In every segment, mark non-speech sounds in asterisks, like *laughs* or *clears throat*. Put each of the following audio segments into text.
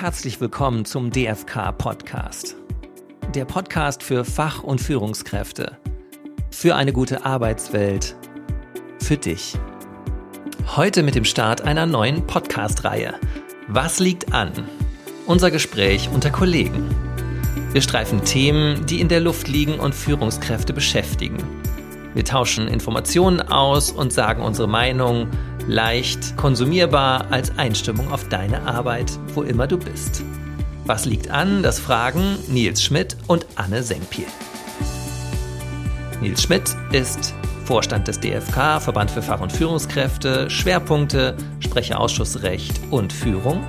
herzlich willkommen zum DFK Podcast. Der Podcast für Fach- und Führungskräfte. Für eine gute Arbeitswelt. Für dich. Heute mit dem Start einer neuen Podcast-Reihe. Was liegt an? Unser Gespräch unter Kollegen. Wir streifen Themen, die in der Luft liegen und Führungskräfte beschäftigen. Wir tauschen Informationen aus und sagen unsere Meinung leicht konsumierbar als Einstimmung auf deine Arbeit, wo immer du bist. Was liegt an? Das fragen Nils Schmidt und Anne Senkpiel. Nils Schmidt ist Vorstand des DFK, Verband für Fach- und Führungskräfte, Schwerpunkte, Sprecherausschussrecht und Führung.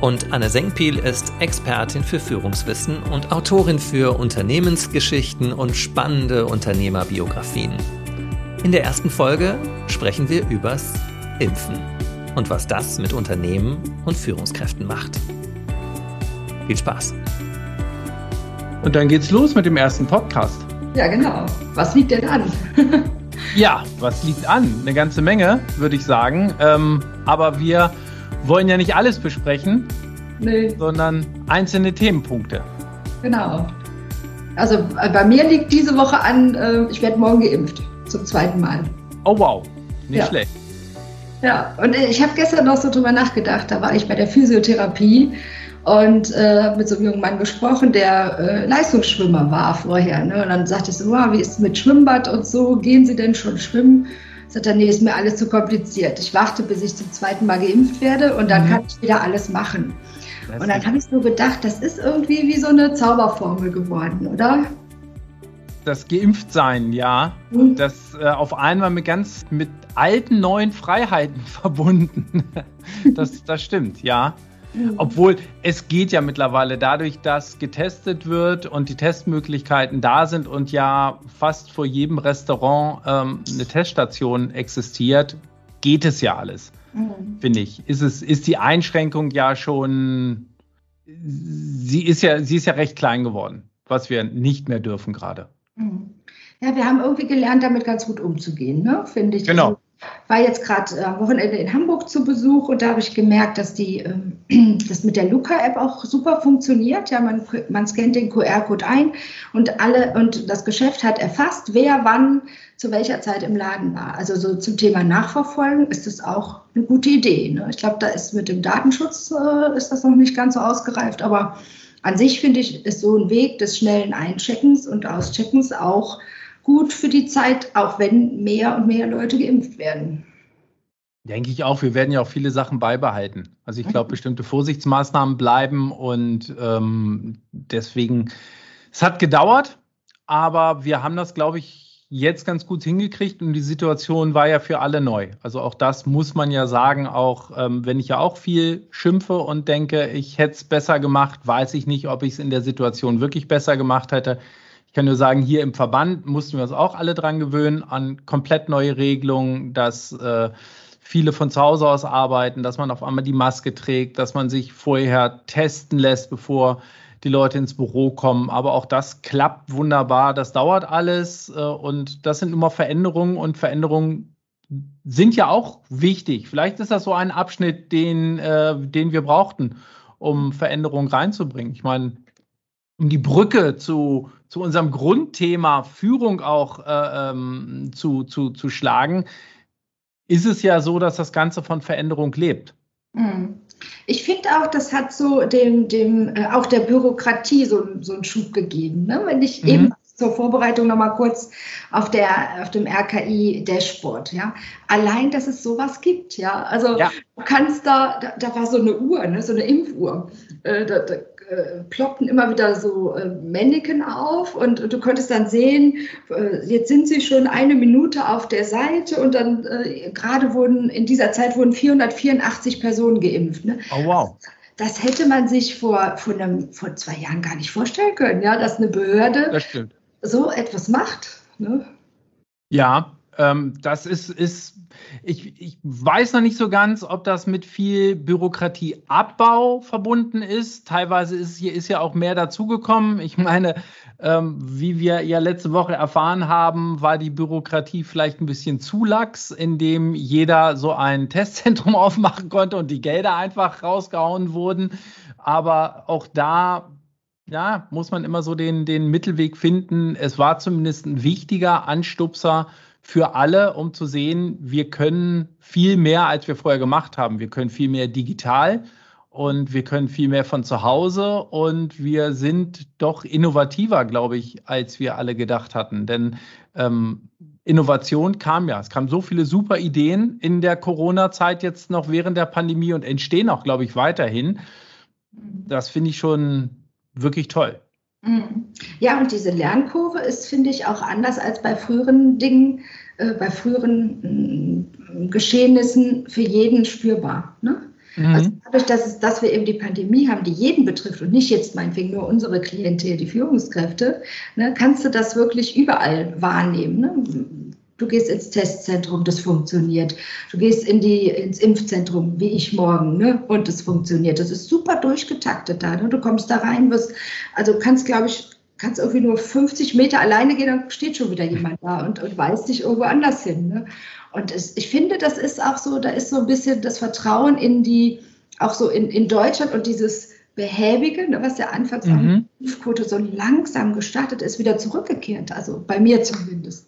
Und Anne Senkpiel ist Expertin für Führungswissen und Autorin für Unternehmensgeschichten und spannende Unternehmerbiografien. In der ersten Folge sprechen wir übers Impfen und was das mit Unternehmen und Führungskräften macht. Viel Spaß. Und dann geht's los mit dem ersten Podcast. Ja, genau. Was liegt denn an? *laughs* ja, was liegt an? Eine ganze Menge, würde ich sagen. Ähm, aber wir wollen ja nicht alles besprechen, nee. sondern einzelne Themenpunkte. Genau. Also äh, bei mir liegt diese Woche an, äh, ich werde morgen geimpft. Zum zweiten Mal. Oh wow, nicht ja. schlecht. Ja, und ich habe gestern noch so drüber nachgedacht. Da war ich bei der Physiotherapie und äh, mit so einem jungen Mann gesprochen, der äh, Leistungsschwimmer war vorher. Ne? Und dann sagte ich so, wow, wie ist es mit Schwimmbad und so? Gehen Sie denn schon schwimmen? Sagt er, nee, ist mir alles zu kompliziert. Ich warte, bis ich zum zweiten Mal geimpft werde und dann mhm. kann ich wieder alles machen. und dann habe ich so gedacht, das ist irgendwie wie so eine Zauberformel geworden, oder? Das Geimpftsein, ja, mhm. das äh, auf einmal mit ganz mit alten neuen Freiheiten *laughs* verbunden. das, das stimmt, ja. Mhm. Obwohl es geht ja mittlerweile dadurch, dass getestet wird und die Testmöglichkeiten da sind und ja fast vor jedem Restaurant ähm, eine Teststation existiert, geht es ja alles, mhm. finde ich. Ist es ist die Einschränkung ja schon, sie ist ja sie ist ja recht klein geworden, was wir nicht mehr dürfen gerade. Ja, wir haben irgendwie gelernt, damit ganz gut umzugehen, ne? finde ich. Genau. Also, war jetzt gerade äh, am Wochenende in Hamburg zu Besuch und da habe ich gemerkt, dass die, ähm, *clears throat* das mit der Luca-App auch super funktioniert. Ja, man, man scannt den QR-Code ein und alle und das Geschäft hat erfasst, wer wann zu welcher Zeit im Laden war. Also so zum Thema Nachverfolgen ist das auch eine gute Idee. Ne? Ich glaube, da ist mit dem Datenschutz äh, ist das noch nicht ganz so ausgereift, aber an sich finde ich, ist so ein Weg des schnellen Eincheckens und Auscheckens auch gut für die Zeit, auch wenn mehr und mehr Leute geimpft werden. Denke ich auch. Wir werden ja auch viele Sachen beibehalten. Also ich glaube, mhm. bestimmte Vorsichtsmaßnahmen bleiben und ähm, deswegen, es hat gedauert, aber wir haben das, glaube ich, jetzt ganz gut hingekriegt und die Situation war ja für alle neu. Also auch das muss man ja sagen, auch ähm, wenn ich ja auch viel schimpfe und denke, ich hätte es besser gemacht, weiß ich nicht, ob ich es in der Situation wirklich besser gemacht hätte. Ich kann nur sagen, hier im Verband mussten wir uns auch alle dran gewöhnen an komplett neue Regelungen, dass äh, viele von zu Hause aus arbeiten, dass man auf einmal die Maske trägt, dass man sich vorher testen lässt, bevor die Leute ins Büro kommen. Aber auch das klappt wunderbar. Das dauert alles äh, und das sind immer Veränderungen und Veränderungen sind ja auch wichtig. Vielleicht ist das so ein Abschnitt, den, äh, den wir brauchten, um Veränderungen reinzubringen. Ich meine, um die Brücke zu, zu unserem Grundthema Führung auch äh, ähm, zu, zu, zu schlagen, ist es ja so, dass das Ganze von Veränderung lebt. Mhm. Ich finde auch, das hat so dem, dem äh, auch der Bürokratie so, so einen Schub gegeben. Ne? Wenn ich mhm. eben zur Vorbereitung noch mal kurz auf der auf dem RKI Dashboard, ja. Allein, dass es sowas gibt, ja. Also ja. du kannst da, da, da, war so eine Uhr, ne, so eine Impfuhr. Äh, da, da äh, ploppten immer wieder so äh, Männchen auf und, und, du konntest dann sehen, äh, jetzt sind sie schon eine Minute auf der Seite und dann äh, gerade wurden in dieser Zeit wurden 484 Personen geimpft. Ne? Oh wow. Das hätte man sich vor, vor, einem, vor zwei Jahren gar nicht vorstellen können, ja, dass eine Behörde das so etwas macht. Ne? Ja, Ähm, das ist, ist ich, ich weiß noch nicht so ganz, ob das mit viel Bürokratieabbau verbunden ist. Teilweise ist hier ist ja auch mehr dazugekommen. Ich meine, ähm, wie wir ja letzte Woche erfahren haben, war die Bürokratie vielleicht ein bisschen zu lax, indem jeder so ein Testzentrum *laughs* aufmachen konnte und die Gelder einfach rausgehauen wurden. Aber auch da ja, muss man immer so den, den Mittelweg finden. Es war zumindest ein wichtiger Anstupser für alle, um zu sehen, wir können viel mehr, als wir vorher gemacht haben. Wir können viel mehr digital und wir können viel mehr von zu Hause und wir sind doch innovativer, glaube ich, als wir alle gedacht hatten. Denn ähm, Innovation kam ja. Es kamen so viele super Ideen in der Corona-Zeit jetzt noch während der Pandemie und entstehen auch, glaube ich, weiterhin. Das finde ich schon wirklich toll. Mhm. Ja, und diese Lernkurve ist, finde ich, auch anders als bei früheren Dingen, äh, bei früheren äh, Geschehnissen für jeden spürbar. Ne? Mhm. Also dadurch, dass, es, dass wir eben die Pandemie haben, die jeden betrifft und nicht jetzt meinetwegen nur unsere Klientel, die Führungskräfte, ne, kannst du das wirklich überall wahrnehmen. Ne? Du gehst ins Testzentrum, das funktioniert. Du gehst in die, ins Impfzentrum, wie ich morgen, ne? und es funktioniert. Das ist super durchgetaktet da. Ne? Du kommst da rein, wirst, also kannst, glaube ich, kannst irgendwie nur 50 Meter alleine gehen, dann steht schon wieder jemand da und, und weist dich irgendwo anders hin. Ne? Und es, ich finde, das ist auch so, da ist so ein bisschen das Vertrauen in die, auch so in, in Deutschland und dieses Behäbige, ne, was ja anfangs mhm. Impfquote so langsam gestartet ist, wieder zurückgekehrt. Also bei mir zumindest.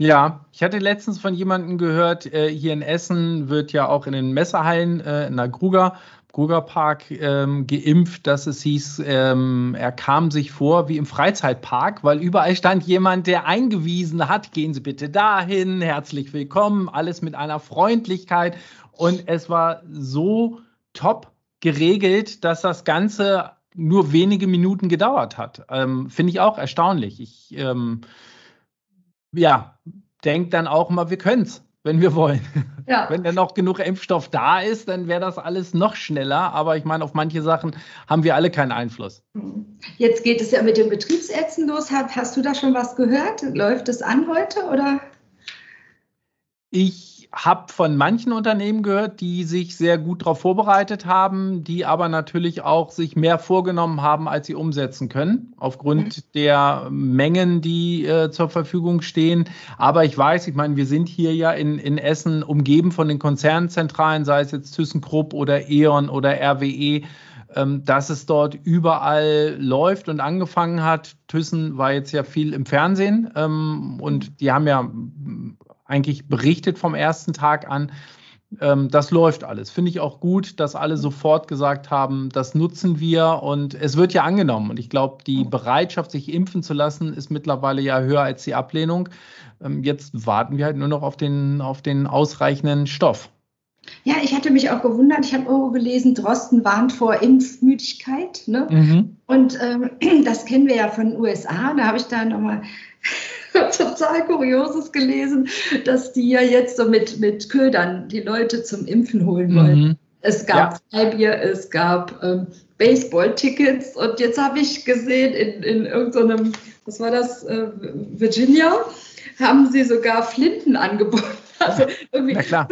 Ja, ich hatte letztens von jemandem gehört, äh, hier in Essen wird ja auch in den Messerhallen äh, in der Gruger, Gruger Park ähm, geimpft, dass es hieß, ähm, er kam sich vor wie im Freizeitpark, weil überall stand jemand, der eingewiesen hat, gehen Sie bitte dahin, herzlich willkommen, alles mit einer Freundlichkeit. Und es war so top geregelt, dass das Ganze nur wenige Minuten gedauert hat. Ähm, Finde ich auch erstaunlich. Ich ähm, ja, denkt dann auch mal, wir können es, wenn wir wollen. Ja. *laughs* Wenn dann noch genug Impfstoff da ist, dann wäre das alles noch schneller. Aber ich meine, auf manche Sachen haben wir alle keinen Einfluss. Jetzt geht es ja mit den Betriebsärzten los. Hast du da schon was gehört? Läuft es an heute oder? Ich habe von manchen Unternehmen gehört, die sich sehr gut darauf vorbereitet haben, die aber natürlich auch sich mehr vorgenommen haben, als sie umsetzen können, aufgrund mhm. der Mengen, die äh, zur Verfügung stehen. Aber ich weiß, ich meine, wir sind hier ja in, in Essen umgeben von den Konzernzentralen, sei es jetzt ThyssenKrupp oder E.ON oder RWE ähm, dass es dort überall läuft und angefangen hat. Thyssen war jetzt ja viel im Fernsehen ähm, und die haben ja eigentlich berichtet vom ersten Tag an. Ähm, das läuft alles. Finde ich auch gut, dass alle sofort gesagt haben, das nutzen wir und es wird ja angenommen. Und ich glaube, die Bereitschaft, sich impfen zu lassen, ist mittlerweile ja höher als die Ablehnung. Ähm, jetzt warten wir halt nur noch auf den, auf den ausreichenden Stoff. Ja, ich hatte mich auch gewundert. Ich habe irgendwo gelesen, Drosten warnt vor Impfmüdigkeit. Ne? Mhm. Und ähm, *clears throat* das kennen wir ja von den USA. Da habe ich da nochmal *laughs* total Kurioses gelesen, dass die ja jetzt so mit, mit Ködern die Leute zum Impfen holen wollen. Mhm. Es gab ja. Freibier, es gab ähm, Baseball-Tickets und jetzt habe ich gesehen in, in irgendeinem, was war das, äh, Virginia, haben sie sogar Flinten angeboten. *laughs* Also irgendwie fünf,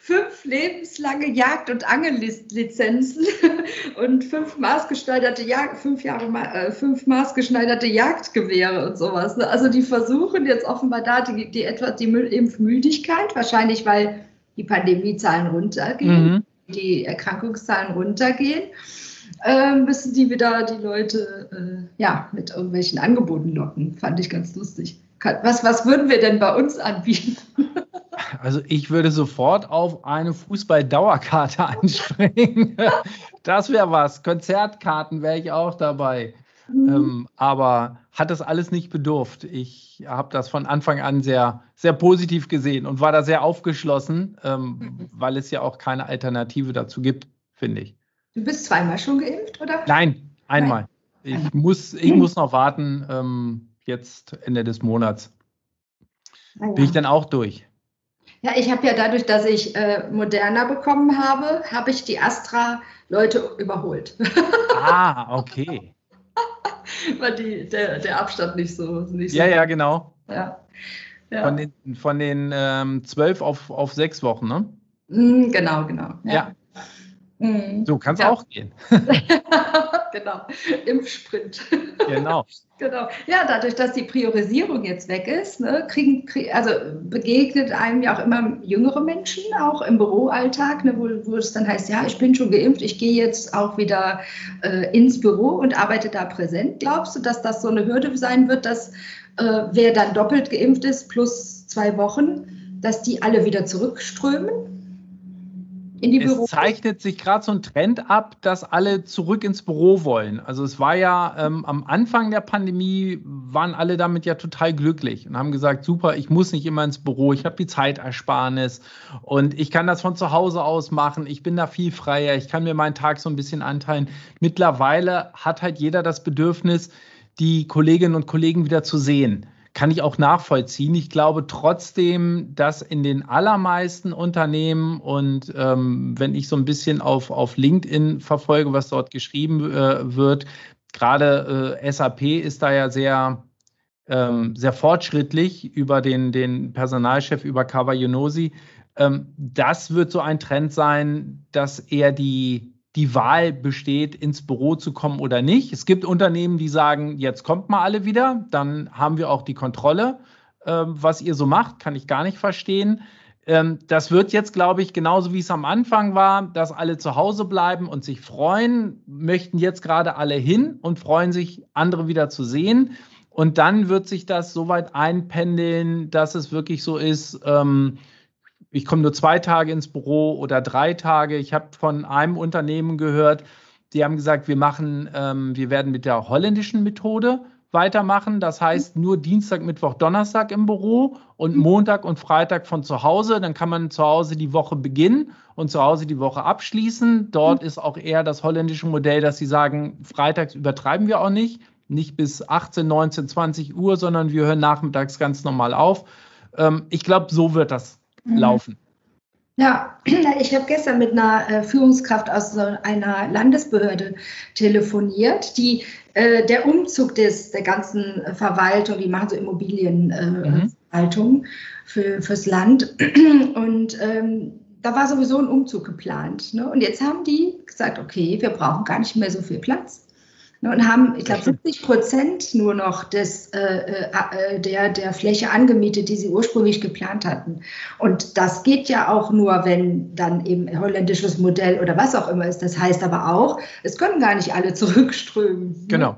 fünf, lebenslange Jagd- und Angellizenzen *laughs* und fünf maßgeschneiderte Jagd, fünf Jahre äh, fünf maßgeschneiderte Jagdgewehre und sowas. Ne? Also die versuchen jetzt offenbar da die, die etwa die Impfmüdigkeit, wahrscheinlich weil die Pandemiezahlen runtergehen, mhm. die Erkrankungszahlen runtergehen. Äh, müssen die wieder die Leute äh, ja, mit irgendwelchen Angeboten locken. Fand ich ganz lustig. Was, was würden wir denn bei uns anbieten? *laughs* Also ich würde sofort auf eine Fußball-Dauerkarte *laughs* anspringen. das wäre was. Konzertkarten wäre ich auch dabei. Mhm. Ähm, aber hat das alles nicht bedurft. Ich habe das von Anfang an sehr, sehr positiv gesehen und war da sehr aufgeschlossen, ähm, mhm. weil es ja auch keine Alternative dazu gibt, finde ich. Du bist zweimal schon geimpft, oder? Nein, einmal. Nein. Ich, muss, ich muss noch warten, ähm, jetzt Ende des Monats. Ja. Bin ich dann auch durch. Ja, ich habe ja dadurch, dass ich äh, Moderna bekommen habe, habe ich die Astra-Leute überholt. Ah, *laughs* okay. Weil die, der, der Abstand nicht so. Nicht ja, so ja, genau. Ja. Ja. Von den, von den ähm, zwölf auf, auf sechs Wochen, ne? Mm, genau, genau. Ja. ja. Mhm. So kann es ja. auch gehen. *laughs* genau, im Sprint. Genau. genau. Ja, dadurch, dass die Priorisierung jetzt weg ist, ne, kriegen, also begegnet einem ja auch immer jüngere Menschen, auch im Büroalltag, ne, wo, wo es dann heißt, ja, ich bin schon geimpft, ich gehe jetzt auch wieder äh, ins Büro und arbeite da präsent. Glaubst du, dass das so eine Hürde sein wird, dass äh, wer dann doppelt geimpft ist, plus zwei Wochen, dass die alle wieder zurückströmen? In die es Büro. Es zeichnet sich gerade so ein Trend ab, dass alle zurück ins Büro wollen. Also es war ja ähm, am Anfang der Pandemie, waren alle damit ja total glücklich und haben gesagt, super, ich muss nicht immer ins Büro, ich habe die Zeitersparnis und ich kann das von zu Hause aus machen, ich bin da viel freier, ich kann mir meinen Tag so ein bisschen anteilen. Mittlerweile hat halt jeder das Bedürfnis, die Kolleginnen und Kollegen wieder zu sehen kann ich auch nachvollziehen. Ich glaube trotzdem, dass in den allermeisten Unternehmen und ähm, wenn ich so ein bisschen auf, auf LinkedIn verfolge, was dort geschrieben äh, wird, gerade äh, SAP ist da ja sehr, ähm, sehr fortschrittlich über den, den Personalchef, über Kawayunosi. Ähm, das wird so ein Trend sein, dass eher die die Wahl besteht, ins Büro zu kommen oder nicht. Es gibt Unternehmen, die sagen, jetzt kommt mal alle wieder, dann haben wir auch die Kontrolle. Ähm, was ihr so macht, kann ich gar nicht verstehen. Ähm, das wird jetzt, glaube ich, genauso wie es am Anfang war, dass alle zu Hause bleiben und sich freuen, möchten jetzt gerade alle hin und freuen sich, andere wieder zu sehen. Und dann wird sich das so weit einpendeln, dass es wirklich so ist, ähm, ich komme nur zwei Tage ins Büro oder drei Tage. Ich habe von einem Unternehmen gehört, die haben gesagt, wir machen, ähm, wir werden mit der holländischen Methode weitermachen. Das heißt nur Dienstag, Mittwoch, Donnerstag im Büro und mhm. Montag und Freitag von zu Hause. Dann kann man zu Hause die Woche beginnen und zu Hause die Woche abschließen. Dort mhm. ist auch eher das holländische Modell, dass sie sagen, freitags übertreiben wir auch nicht. Nicht bis 18, 19, 20 Uhr, sondern wir hören nachmittags ganz normal auf. Ähm, ich glaube, so wird das. Laufen. Ja, *clears throat* ich habe gestern mit einer äh, Führungskraft aus einer Landesbehörde telefoniert, die äh, der Umzug des, der ganzen Verwaltung, die machen so Immobilienverwaltung äh, mhm. für, fürs Land. *clears throat* Und ähm, da war sowieso ein Umzug geplant. Ne? Und jetzt haben die gesagt, okay, wir brauchen gar nicht mehr so viel Platz. Ne, und haben, ich glaube, 70 Prozent nur noch des, äh, äh, äh, der, der Fläche angemietet, die sie ursprünglich geplant hatten. Und das geht ja auch nur, wenn dann eben holländisches Modell oder was auch immer ist. Das heißt aber auch, es können gar nicht alle *laughs* zurückströmen. Ne? Genau.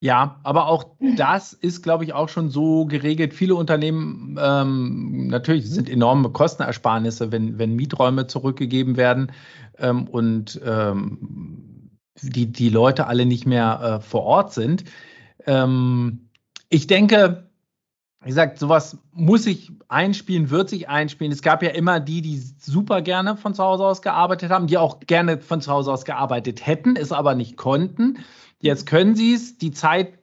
Ja, aber auch das ist, glaube ich, auch schon so geregelt. Viele Unternehmen, ähm, natürlich sind enorme Kostenersparnisse, wenn, wenn Mieträume zurückgegeben werden. Ähm, und ähm, die, die Leute alle nicht mehr äh, vor Ort sind. Ähm, ich denke, wie gesagt, sowas muss sich einspielen, wird sich einspielen. Es gab ja immer die, die super gerne von zu Hause aus gearbeitet haben, die auch gerne von zu Hause aus gearbeitet hätten, es aber nicht konnten. Jetzt können sie es. Die Zeit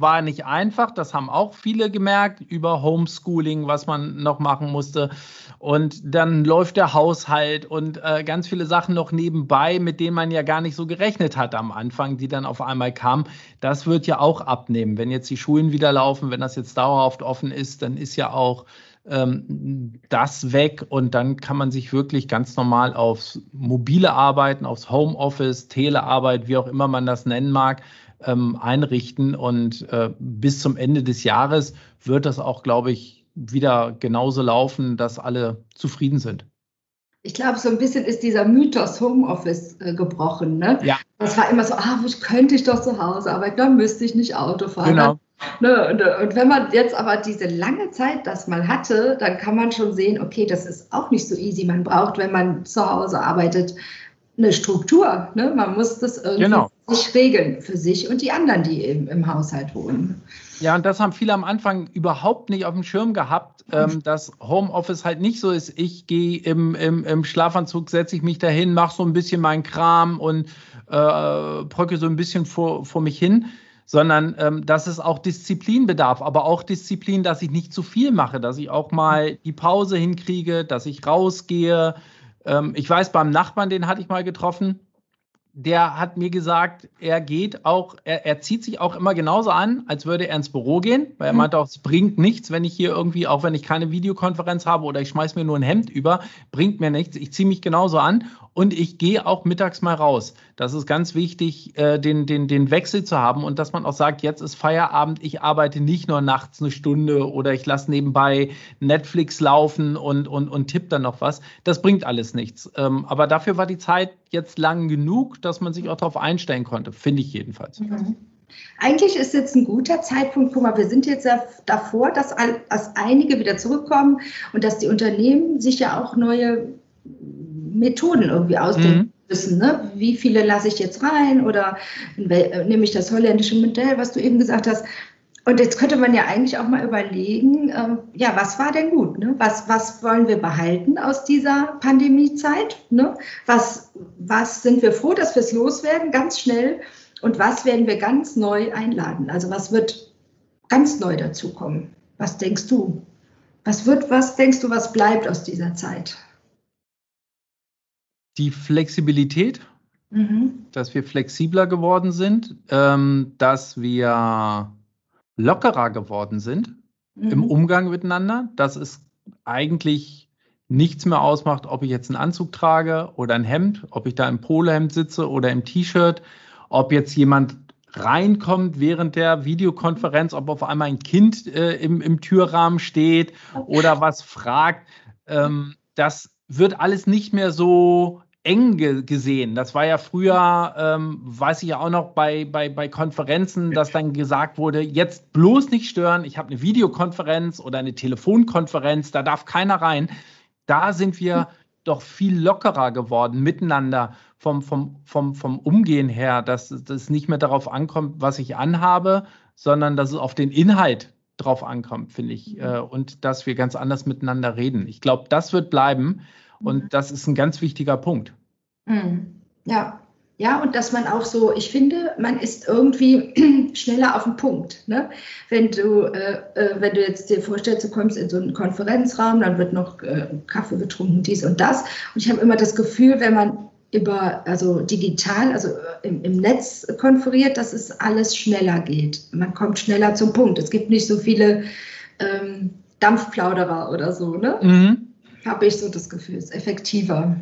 war nicht einfach, das haben auch viele gemerkt über Homeschooling, was man noch machen musste. Und dann läuft der Haushalt und äh, ganz viele Sachen noch nebenbei, mit denen man ja gar nicht so gerechnet hat am Anfang, die dann auf einmal kamen. Das wird ja auch abnehmen. Wenn jetzt die Schulen wieder laufen, wenn das jetzt dauerhaft offen ist, dann ist ja auch ähm, das weg und dann kann man sich wirklich ganz normal aufs mobile Arbeiten, aufs Homeoffice, Telearbeit, wie auch immer man das nennen mag, ähm, einrichten. Und äh, bis zum Ende des Jahres wird das auch, glaube ich, wieder genauso laufen, dass alle zufrieden sind. Ich glaube, so ein bisschen ist dieser Mythos Homeoffice äh, gebrochen. Ne? Ja. Das war immer so, ah, könnte ich doch zu Hause arbeiten, dann müsste ich nicht Auto fahren. Genau. Ne, und, und, wenn man jetzt aber diese lange Zeit das mal hatte, dann kann man schon sehen, okay, das ist auch nicht so easy. Man braucht, wenn man zu Hause arbeitet, eine Struktur. Ne? Man muss das irgendwie genau. Sich regeln für sich und die anderen, die eben im Haushalt wohnen. Ja, und das haben viele am Anfang überhaupt nicht auf dem Schirm gehabt, ähm, dass Homeoffice halt nicht so ist. Ich gehe im, im, im Schlafanzug, setze ich mich dahin, mache so ein bisschen meinen Kram und äh, bröcke so ein bisschen vor, vor mich hin, sondern ähm, dass es auch Disziplin bedarf, aber auch Disziplin, dass ich nicht zu viel mache, dass ich auch mal die Pause hinkriege, dass ich rausgehe, ähm, ich weiß, beim Nachbarn, den hatte ich mal getroffen, der hat mir gesagt, er geht auch, er, er, zieht sich auch immer genauso an, als würde er ins Büro gehen, weil er mhm. meinte auch, es bringt nichts, wenn ich hier irgendwie, auch wenn ich keine Videokonferenz habe oder ich schmeiß mir nur ein Hemd über, bringt mir nichts. Ich ziehe mich genauso an und ich gehe auch mittags mal raus. Das ist ganz wichtig, äh, den, den, den Wechsel zu haben und dass man auch sagt, jetzt ist Feierabend, ich arbeite nicht nur nachts eine Stunde oder ich lasse nebenbei Netflix laufen und, und, und tippe dann noch was. Das bringt alles nichts. Ähm, aber dafür war die Zeit jetzt lang genug, dass man sich auch darauf einstellen konnte, finde ich jedenfalls. Mhm. Eigentlich ist jetzt ein guter Zeitpunkt, guck mal, wir sind jetzt davor, dass, dass einige wieder zurückkommen und dass die Unternehmen sich ja auch neue Methoden irgendwie ausdenken mhm. müssen. Ne? Wie viele lasse ich jetzt rein oder äh, nehme ich das holländische Modell, was du eben gesagt hast. Und jetzt könnte man ja eigentlich auch mal überlegen, äh, ja, was war denn gut? Ne? Was, was wollen wir behalten aus dieser Pandemiezeit? Ne? Was, was sind wir froh, dass wir es loswerden, ganz schnell? Und was werden wir ganz neu einladen? Also was wird ganz neu dazukommen? Was denkst du? Was wird, was denkst du, was bleibt aus dieser Zeit? Die Flexibilität, mhm. dass wir flexibler geworden sind, ähm, dass wir lockerer geworden sind mhm. im Umgang miteinander, dass es eigentlich nichts mehr ausmacht, ob ich jetzt einen Anzug trage oder ein Hemd, ob ich da im Polohemd sitze oder im T-Shirt, ob jetzt jemand reinkommt während der Videokonferenz, ob auf einmal ein Kind äh, im, im Türrahmen steht oder was fragt. Ähm, das wird alles nicht mehr so eng ge gesehen. Das war ja früher, ähm, weiß ich ja auch noch bei, bei, bei Konferenzen, dass dann gesagt wurde, jetzt bloß nicht stören, ich habe eine Videokonferenz oder eine Telefonkonferenz, da darf keiner rein. Da sind wir doch viel lockerer geworden miteinander vom, vom, vom, vom Umgehen her, dass es nicht mehr darauf ankommt, was ich anhabe, sondern dass es auf den Inhalt drauf ankommt, finde ich. Mhm. Äh, und dass wir ganz anders miteinander reden. Ich glaube, das wird bleiben. Und mhm. das ist ein ganz wichtiger Punkt. Mhm. Ja, ja, und dass man auch so, ich finde, man ist irgendwie *clears throat* schneller auf den Punkt. Ne? Wenn, du, äh, äh, wenn du jetzt dir vorstellst, du kommst in so einen Konferenzraum, dann wird noch äh, Kaffee getrunken, dies und das. Und ich habe immer das Gefühl, wenn man über, also digital, also äh, im, im Netz konferiert, dass es alles schneller geht. Man kommt schneller zum Punkt. Es gibt nicht so viele ähm, Dampfplauderer oder so, ne? Mhm habe ich so das Gefühl, ist effektiver.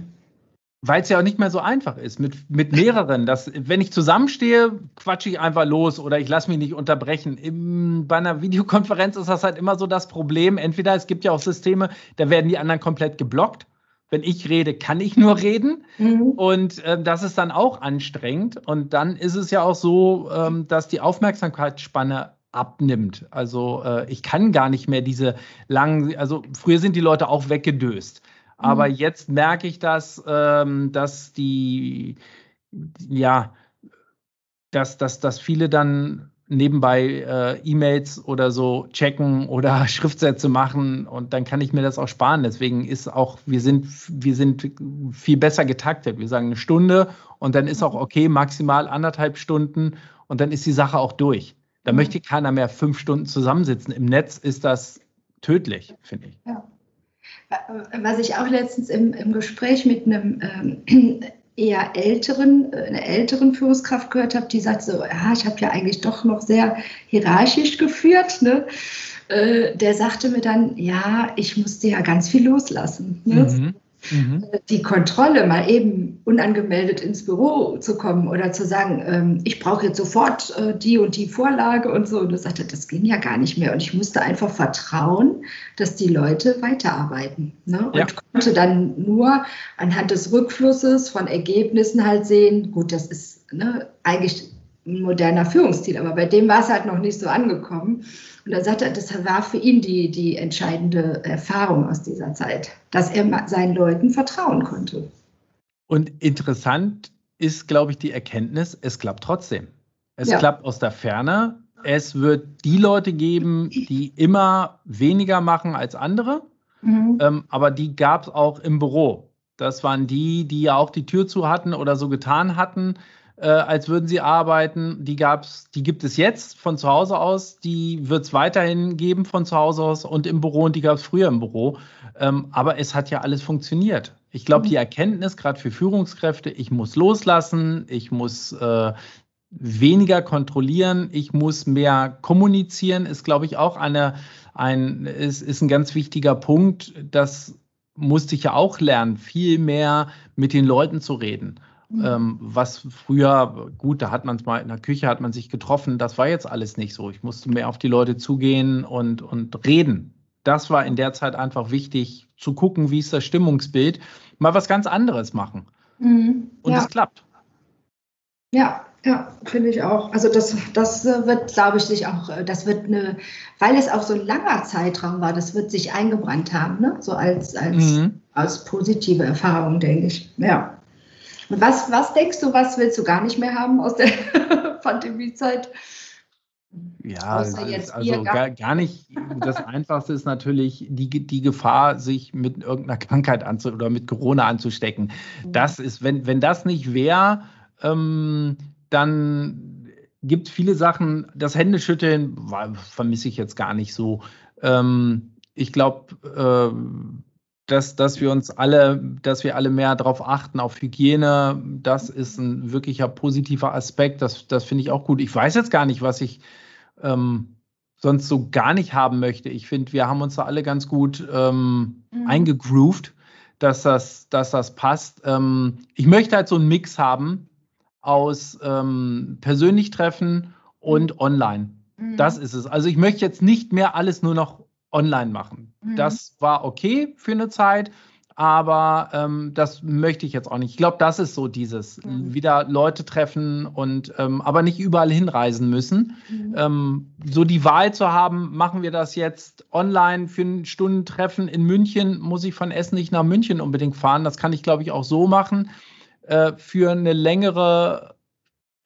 Weil es ja auch nicht mehr so einfach ist mit, mit mehreren. Das, wenn ich zusammenstehe, quatsche ich einfach los oder ich lasse mich nicht unterbrechen. Im, bei einer Videokonferenz ist das halt immer so das Problem. Entweder es gibt ja auch Systeme, da werden die anderen komplett geblockt. Wenn ich rede, kann ich nur reden. Mhm. Und äh, das ist dann auch anstrengend. Und dann ist es ja auch so, ähm, dass die Aufmerksamkeitsspanne abnimmt. Also äh, ich kann gar nicht mehr diese langen, also früher sind die Leute auch weggedöst. Aber mhm. jetzt merke ich, dass, ähm, dass die, ja, dass, dass, dass viele dann nebenbei äh, E-Mails oder so checken oder *laughs* Schriftsätze machen und dann kann ich mir das auch sparen. Deswegen ist auch, wir sind, wir sind viel besser getaktet. Wir sagen eine Stunde und dann ist auch okay, maximal anderthalb Stunden und dann ist die Sache auch durch. Da mhm. möchte keiner mehr fünf Stunden zusammensitzen. Im Netz ist das tödlich, finde ich. Ja. Was ich auch letztens im, im Gespräch mit einem ähm, *clears throat* eher älteren, äh, einer älteren Führungskraft gehört habe, die sagt so, ja, ich habe ja eigentlich doch noch sehr hierarchisch geführt. Ne? Äh, der sagte mir dann, ja, ich musste ja ganz viel loslassen. Ne? Mhm. Mhm. Die Kontrolle, mal eben unangemeldet ins Büro zu kommen oder zu sagen, ähm, ich brauche jetzt sofort äh, die und die Vorlage und so. Und er sagte, das ging ja gar nicht mehr. Und ich musste einfach vertrauen, dass die Leute weiterarbeiten. Ne? Und ja. konnte dann nur anhand des Rückflusses von Ergebnissen halt sehen, gut, das ist ne, eigentlich ein moderner Führungsstil, aber bei dem war es halt noch nicht so angekommen. Und er sagte, das war für ihn die, die entscheidende Erfahrung aus dieser Zeit, dass er seinen Leuten vertrauen konnte. Und interessant ist, glaube ich, die Erkenntnis, es klappt trotzdem. Es ja. klappt aus der Ferne. Es wird die Leute geben, die immer weniger machen als andere, mhm. ähm, aber die gab es auch im Büro. Das waren die, die ja auch die Tür zu hatten oder so getan hatten. Äh, als würden sie arbeiten. Die gab's, die gibt es jetzt von zu Hause aus, die wird es weiterhin geben von zu Hause aus und im Büro und die gab es früher im Büro. Ähm, aber es hat ja alles funktioniert. Ich glaube, die mhm. Erkenntnis, gerade für Führungskräfte, ich muss loslassen, ich muss äh, weniger kontrollieren, ich muss mehr kommunizieren, ist, glaube ich, auch eine, ein, ist, ist ein ganz wichtiger Punkt. Das musste ich ja auch lernen, viel mehr mit den Leuten zu reden. Mhm. Ähm, was früher, gut, da hat man es mal in der Küche, hat man sich getroffen, das war jetzt alles nicht so. Ich musste mehr auf die Leute zugehen und, und reden. Das war in der Zeit einfach wichtig, zu gucken, wie ist das Stimmungsbild, mal was ganz anderes machen. Mhm. Und es klappt. Ja, ja, finde ich auch. Also das, das wird, glaube ich, sich auch, das wird eine, weil es auch so ein langer Zeitraum war, das wird sich eingebrannt haben, ne? so als, als, mhm. als positive Erfahrung, denke ich. Ja. Was, was denkst du, was willst du gar nicht mehr haben aus der *laughs* Pandemiezeit? Ja, also, also gar, gar, nicht. Das Einfachste ist natürlich die, die Gefahr, sich mit irgendeiner Krankheit anzu oder mit Corona anzustecken. Das ist, wenn, wenn das nicht wäre, ähm, dann gibt es viele Sachen. Das Händeschütteln vermisse ich jetzt gar nicht so. Ähm, ich glaube, äh, dass, dass wir uns alle, dass wir alle mehr darauf achten, auf Hygiene, das ist ein wirklicher positiver Aspekt. Das, das finde ich auch gut. Ich weiß jetzt gar nicht, was ich ähm, sonst so gar nicht haben möchte. Ich finde, wir haben uns da alle ganz gut ähm, mhm. eingegroovt, dass das, dass das passt. Ähm, ich möchte halt so einen Mix haben aus ähm, persönlich treffen und mhm. online. Mhm. Das ist es. Also ich möchte jetzt nicht mehr alles nur noch online machen. Mhm. Das war okay für eine Zeit, aber ähm, das möchte ich jetzt auch nicht. Ich glaube, das ist so dieses mhm. wieder Leute treffen und ähm, aber nicht überall hinreisen müssen. Mhm. Ähm, so die Wahl zu haben, machen wir das jetzt online für ein Stundentreffen in München, muss ich von Essen nicht nach München unbedingt fahren. Das kann ich, glaube ich, auch so machen. Äh, für eine längere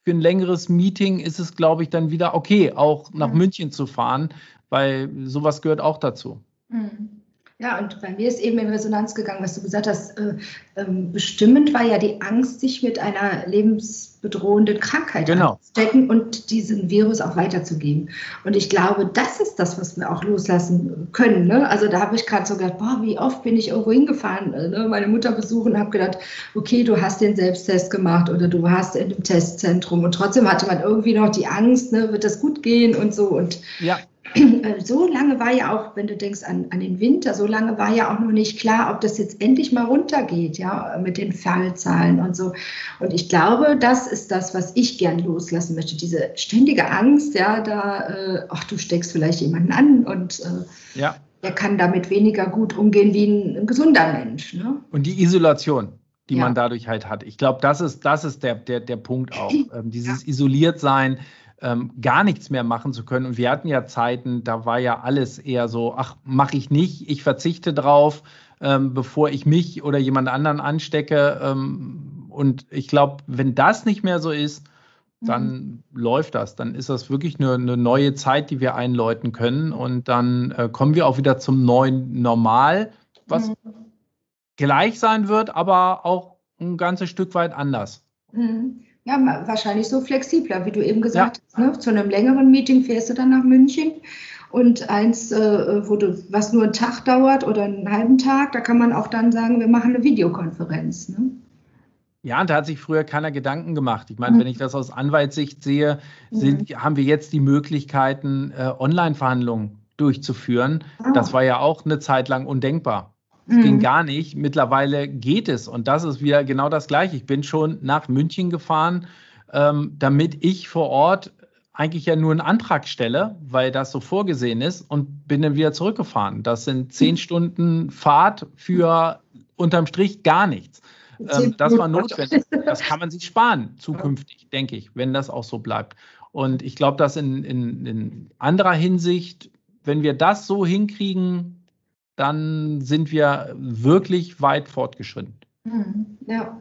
für ein längeres Meeting ist es, glaube ich, dann wieder okay, auch nach mhm. München zu fahren, weil sowas gehört auch dazu. Mhm. Ja, und bei mir ist eben in Resonanz gegangen, was du gesagt hast. Äh, ähm, bestimmend war ja die Angst, sich mit einer lebensbedrohenden Krankheit genau. anzustecken und diesen Virus auch weiterzugeben. Und ich glaube, das ist das, was wir auch loslassen können. Ne? Also da habe ich gerade so gedacht, boah, wie oft bin ich irgendwo hingefahren, äh, ne? meine Mutter besuchen und habe gedacht, okay, du hast den Selbsttest gemacht oder du warst in dem Testzentrum und trotzdem hatte man irgendwie noch die Angst, ne? wird das gut gehen und so. Und ja. Äh, so lange war ja auch, wenn du denkst an, an den Winter, so lange war ja auch noch nicht klar, ob das jetzt endlich mal runtergeht, ja, mit den Fallzahlen und so. Und ich glaube, das ist das, was ich gern loslassen möchte. Diese ständige Angst, ja, da, äh, ach, du steckst vielleicht jemanden an und äh, ja. der kann damit weniger gut umgehen wie ein, ein gesunder Mensch. Ne? Und die Isolation die ja. man dadurch halt hat. Ich glaube, das ist, das ist der, der, der Punkt auch. *clears throat* Ähm, dieses ja. Isoliertsein, ähm, gar nichts mehr machen zu können. Und wir hatten ja Zeiten, da war ja alles eher so, ach, mache ich nicht, ich verzichte drauf, ähm, bevor ich mich oder jemand anderen anstecke. Ähm, und ich glaube, wenn das nicht mehr so ist, dann mhm. läuft das. Dann ist das wirklich eine, eine, neue Zeit, die wir einläuten können. Und dann äh, kommen wir auch wieder zum neuen Normal, was mhm. gleich sein wird, aber auch ein ganzes Stück weit anders. Mhm. Ja, wahrscheinlich so flexibler, wie du eben gesagt ja. hast. Ne? Zu einem längeren Meeting fährst du dann nach München und eins, äh, wo du, was nur einen Tag dauert oder einen halben Tag, da kann man auch dann sagen, wir machen eine Videokonferenz. Ne? Ja, und da hat sich früher keiner Gedanken gemacht. Ich meine, mhm. wenn ich das aus Anwaltssicht sehe, sind, mhm. haben wir jetzt die Möglichkeiten, äh, Online-Verhandlungen durchzuführen. Oh. Das war ja auch eine Zeit lang undenkbar. Es mhm. ging gar nicht. Mittlerweile geht es. Und das ist wieder genau das Gleiche. Ich bin schon nach München gefahren, ähm, damit ich vor Ort eigentlich ja nur einen Antrag stelle, weil das so vorgesehen ist und bin dann wieder zurückgefahren. Das sind zehn mhm. Stunden Fahrt für unterm Strich gar nichts. Ähm, das war notwendig. Das kann man sich sparen *laughs* zukünftig, denke ich, wenn das auch so bleibt. Und ich glaube, dass in, in, in anderer Hinsicht, wenn wir das so hinkriegen, dann sind wir wirklich weit fortgeschritten. Hm, ja.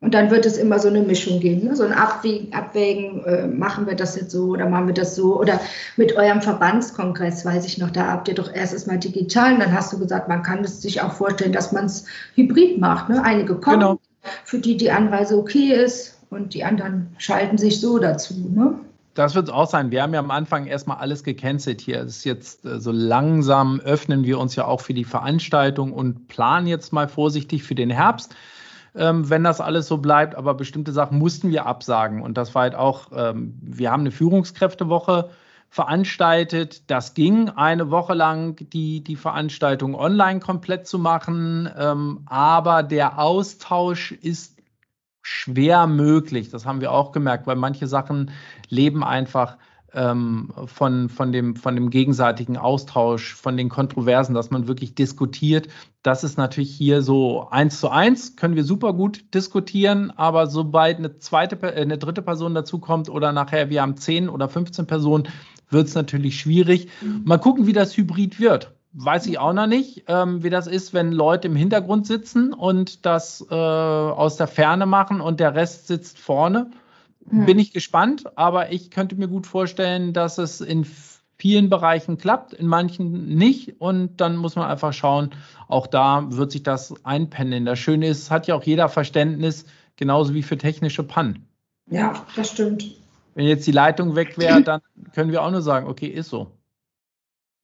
Und dann wird es immer so eine Mischung geben, ne? so ein Abwägen, Abwägen äh, machen wir das jetzt so oder machen wir das so. Oder mit eurem Verbandskongress, weiß ich noch, da habt ihr doch erstes Mal digital und dann hast du gesagt, man kann es sich auch vorstellen, dass man es hybrid macht. Ne? Einige kommen, genau. für die die Anweise okay ist und die anderen schalten sich so dazu. Ne? Das wird es auch sein. Wir haben ja am Anfang erstmal alles gecancelt hier. Es ist jetzt äh, so langsam öffnen wir uns ja auch für die Veranstaltung und planen jetzt mal vorsichtig für den Herbst, ähm, wenn das alles so bleibt. Aber bestimmte Sachen mussten wir absagen. Und das war halt auch, ähm, wir haben eine Führungskräftewoche veranstaltet. Das ging eine Woche lang, die, die Veranstaltung online komplett zu machen. Ähm, aber der Austausch ist schwer möglich. Das haben wir auch gemerkt, weil manche Sachen leben einfach ähm, von, von, dem, von dem gegenseitigen Austausch, von den Kontroversen, dass man wirklich diskutiert. Das ist natürlich hier so eins zu eins, können wir super gut diskutieren, aber sobald eine zweite, äh, eine dritte Person dazukommt oder nachher wir haben 10 oder 15 Personen, wird es natürlich schwierig. Mhm. Mal gucken, wie das Hybrid wird weiß ich auch noch nicht, ähm, wie das ist, wenn Leute im Hintergrund sitzen und das äh, aus der Ferne machen und der Rest sitzt vorne. Hm. Bin ich gespannt, aber ich könnte mir gut vorstellen, dass es in vielen Bereichen klappt, in manchen nicht. Und dann muss man einfach schauen, auch da wird sich das einpendeln. Das Schöne ist, hat ja auch jeder Verständnis, genauso wie für technische Pannen. Ja, das stimmt. Wenn jetzt die Leitung weg wäre, dann können wir auch nur sagen, okay, ist so.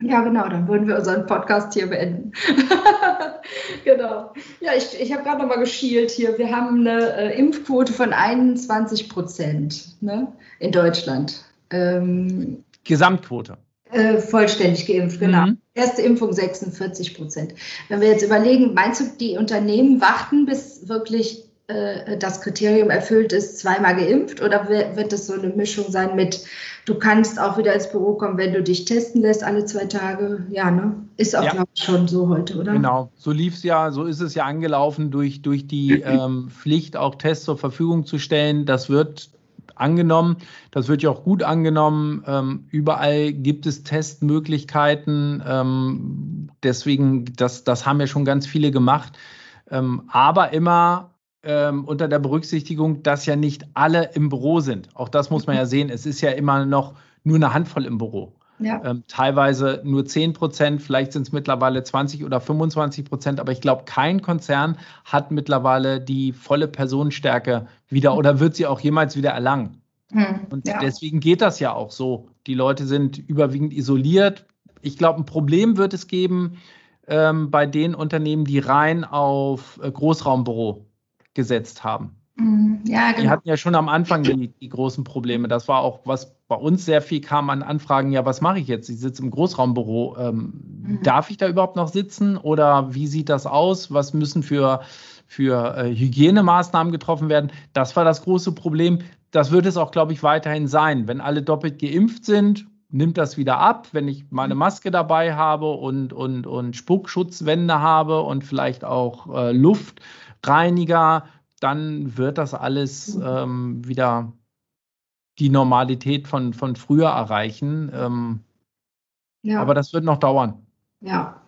Ja, genau, dann würden wir unseren Podcast hier beenden. *laughs* genau. Ja, ich, ich habe gerade nochmal geschielt hier. Wir haben eine äh, Impfquote von 21 Prozent ne, in Deutschland. Ähm, Gesamtquote. Äh, vollständig geimpft, genau. Mhm. Erste Impfung 46 Prozent. Wenn wir jetzt überlegen, meinst du, die Unternehmen warten, bis wirklich das Kriterium erfüllt ist, zweimal geimpft oder wird es so eine Mischung sein mit, du kannst auch wieder ins Büro kommen, wenn du dich testen lässt alle zwei Tage? Ja, ne? Ist auch, ja. glaube ich, schon so heute, oder? Genau, so lief es ja, so ist es ja angelaufen durch, durch die *clears throat* ähm, Pflicht, auch Tests zur Verfügung zu stellen. Das wird angenommen. Das wird ja auch gut angenommen. Ähm, überall gibt es Testmöglichkeiten. Ähm, deswegen, das, das haben ja schon ganz viele gemacht. Ähm, aber immer ähm, unter der Berücksichtigung, dass ja nicht alle im Büro sind. Auch das muss man ja *laughs* sehen. Es ist ja immer noch nur eine Handvoll im Büro. Ja. Ähm, teilweise nur 10 Prozent, vielleicht sind es mittlerweile 20 oder 25 Prozent, aber ich glaube, kein Konzern hat mittlerweile die volle Personenstärke wieder oder wird sie auch jemals wieder erlangen. Hm, Und ja. deswegen geht das ja auch so. Die Leute sind überwiegend isoliert. Ich glaube, ein Problem wird es geben ähm, bei den Unternehmen, die rein auf äh, Großraumbüro gesetzt haben. Mhm. Ja, genau. Die hatten ja schon am Anfang die, die, großen Probleme. Das war auch, was bei uns sehr viel kam an Anfragen, ja, was mache ich jetzt? Ich sitze im Großraumbüro. Ähm, mhm. Darf ich da überhaupt noch sitzen oder wie sieht das aus? Was müssen für, für äh, Hygienemaßnahmen getroffen werden? Das war das große Problem. Das wird es auch, glaube ich, weiterhin sein. Wenn alle doppelt geimpft sind, nimmt das wieder ab. Wenn ich meine mhm. Maske dabei habe und, und, und Spuckschutzwände habe und vielleicht auch äh, Luft, Reiniger, dann wird das alles ähm, wieder die Normalität von, von früher erreichen. Ähm, ja. Aber das wird noch dauern. Ja,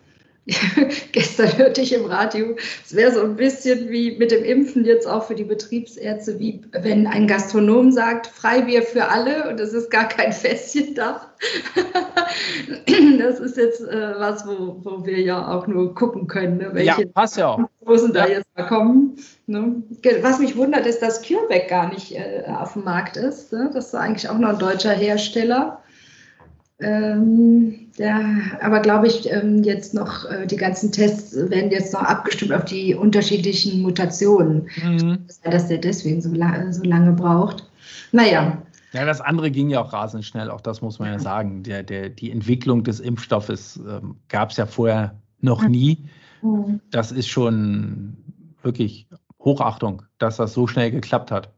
*laughs* Gestern hörte ich im Radio, es wäre so ein bisschen wie mit dem Impfen jetzt auch für die Betriebsärzte, wie wenn ein Gastronom sagt, Freibier für alle und es ist gar kein Fässchen da. *laughs* das ist jetzt äh, was, wo, wo wir ja auch nur gucken können, ne? welche ja, passt ja auch. Dosen da jetzt mal kommen. Ne? Was mich wundert, ist, dass CureVac gar nicht äh, auf dem Markt ist. Ne? Das ist eigentlich auch noch ein deutscher Hersteller. Ähm, ja, aber glaube ich, ähm, jetzt noch, äh, die ganzen Tests werden jetzt noch abgestimmt auf die unterschiedlichen Mutationen. Mhm. Dass der deswegen so, la so lange braucht. Naja. Ja, das andere ging ja auch rasend schnell, auch das muss man ja, ja sagen. Der, der, die Entwicklung des Impfstoffes ähm, gab es ja vorher noch nie. Mhm. Das ist schon wirklich Hochachtung, dass das so schnell geklappt hat.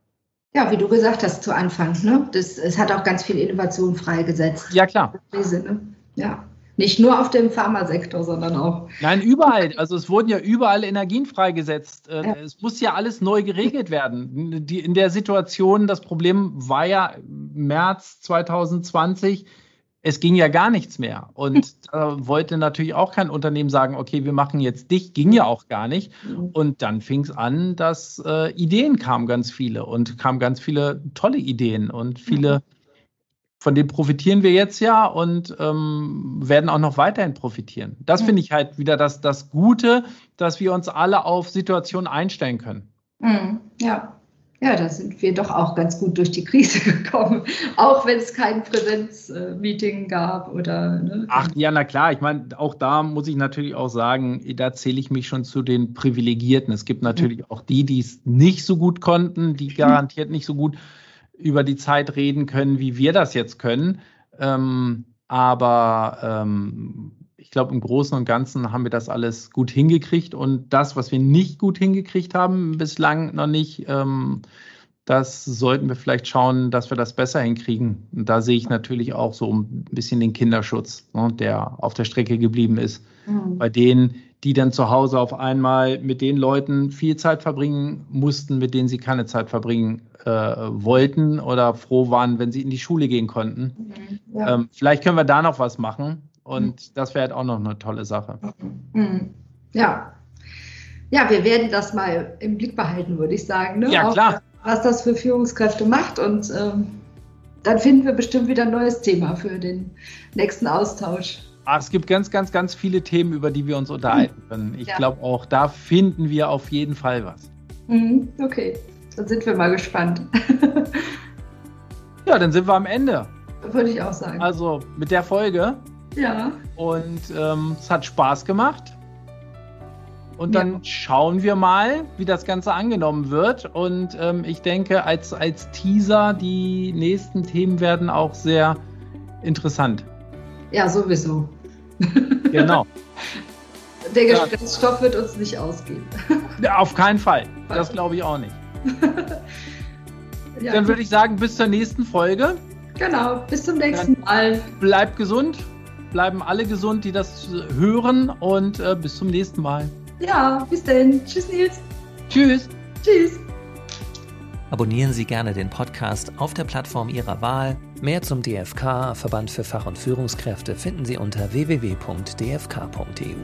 Ja, wie du gesagt hast zu Anfang, ne? Das, es hat auch ganz viel Innovation freigesetzt. Ja, klar. Ne? Ja. Nicht nur auf dem Pharmasektor, sondern auch. Nein, überall. Also es wurden ja überall Energien freigesetzt. Äh, ja. Es muss ja alles neu geregelt werden. Die, in der Situation, das Problem war ja März 2020, es ging ja gar nichts mehr. Und da wollte natürlich auch kein Unternehmen sagen, okay, wir machen jetzt dich, ging ja auch gar nicht. Mhm. Und dann fing es an, dass äh, Ideen kamen ganz viele und kamen ganz viele tolle Ideen und viele, von denen profitieren wir jetzt ja und ähm, werden auch noch weiterhin profitieren. Das finde ich halt wieder das, das Gute, dass wir uns alle auf Situationen einstellen können. Mhm. Ja, ja, da sind wir doch auch ganz gut durch die Krise *laughs* gekommen, auch wenn es kein Präsenzmeeting gab oder. Ne? Ach ja, na klar. Ich meine, auch da muss ich natürlich auch sagen, da zähle ich mich schon zu den Privilegierten. Es gibt natürlich mhm. auch die, die es nicht so gut konnten, die *laughs* garantiert nicht so gut über die Zeit reden können, wie wir das jetzt können. Ähm, aber ähm, ich glaube, im Großen und Ganzen haben wir das alles gut hingekriegt. Und das, was wir nicht gut hingekriegt haben, bislang noch nicht, ähm, das sollten wir vielleicht schauen, dass wir das besser hinkriegen. Und da sehe ich natürlich auch so ein bisschen den Kinderschutz, ne, der auf der Strecke geblieben ist. Mhm. Bei denen, die dann zu Hause auf einmal mit den Leuten viel Zeit verbringen mussten, mit denen sie keine Zeit verbringen äh, wollten oder froh waren, wenn sie in die Schule gehen konnten. Mhm, ja. ähm, vielleicht können wir da noch was machen. Und mhm. das wäre halt auch noch eine tolle Sache. Mhm. Ja. Ja, wir werden das mal im Blick behalten, würde ich sagen. Ne? Ja, klar. Auch, was das für Führungskräfte macht. Und ähm, dann finden wir bestimmt wieder ein neues Thema für den nächsten Austausch. Ach, es gibt ganz, ganz, ganz viele Themen, über die wir uns unterhalten können. Ich ja. glaube auch, da finden wir auf jeden Fall was. Okay, dann sind wir mal gespannt. *laughs* ja, dann sind wir am Ende. Würde ich auch sagen. Also mit der Folge ja. Und ähm, es hat Spaß gemacht. Und dann ja. schauen wir mal, wie das Ganze angenommen wird. Und ähm, ich denke, als, als Teaser, die nächsten Themen werden auch sehr interessant. Ja, sowieso. Genau. *laughs* Der Gesprächsstoff wird uns nicht ausgehen. Ja, auf keinen Fall. Das glaube ich auch nicht. *laughs* ja, Dann würde ich sagen, bis zur nächsten Folge. Genau, bis zum nächsten Dann Mal. Bleibt gesund bleiben alle gesund, die das hören und äh, bis zum nächsten Mal. Ja, bis dann. Tschüss, Nils. Tschüss. Tschüss. Abonnieren Sie gerne den Podcast auf der Plattform Ihrer Wahl. Mehr zum DFK, Verband für Fach- und Führungskräfte, finden Sie unter www.dfk.eu.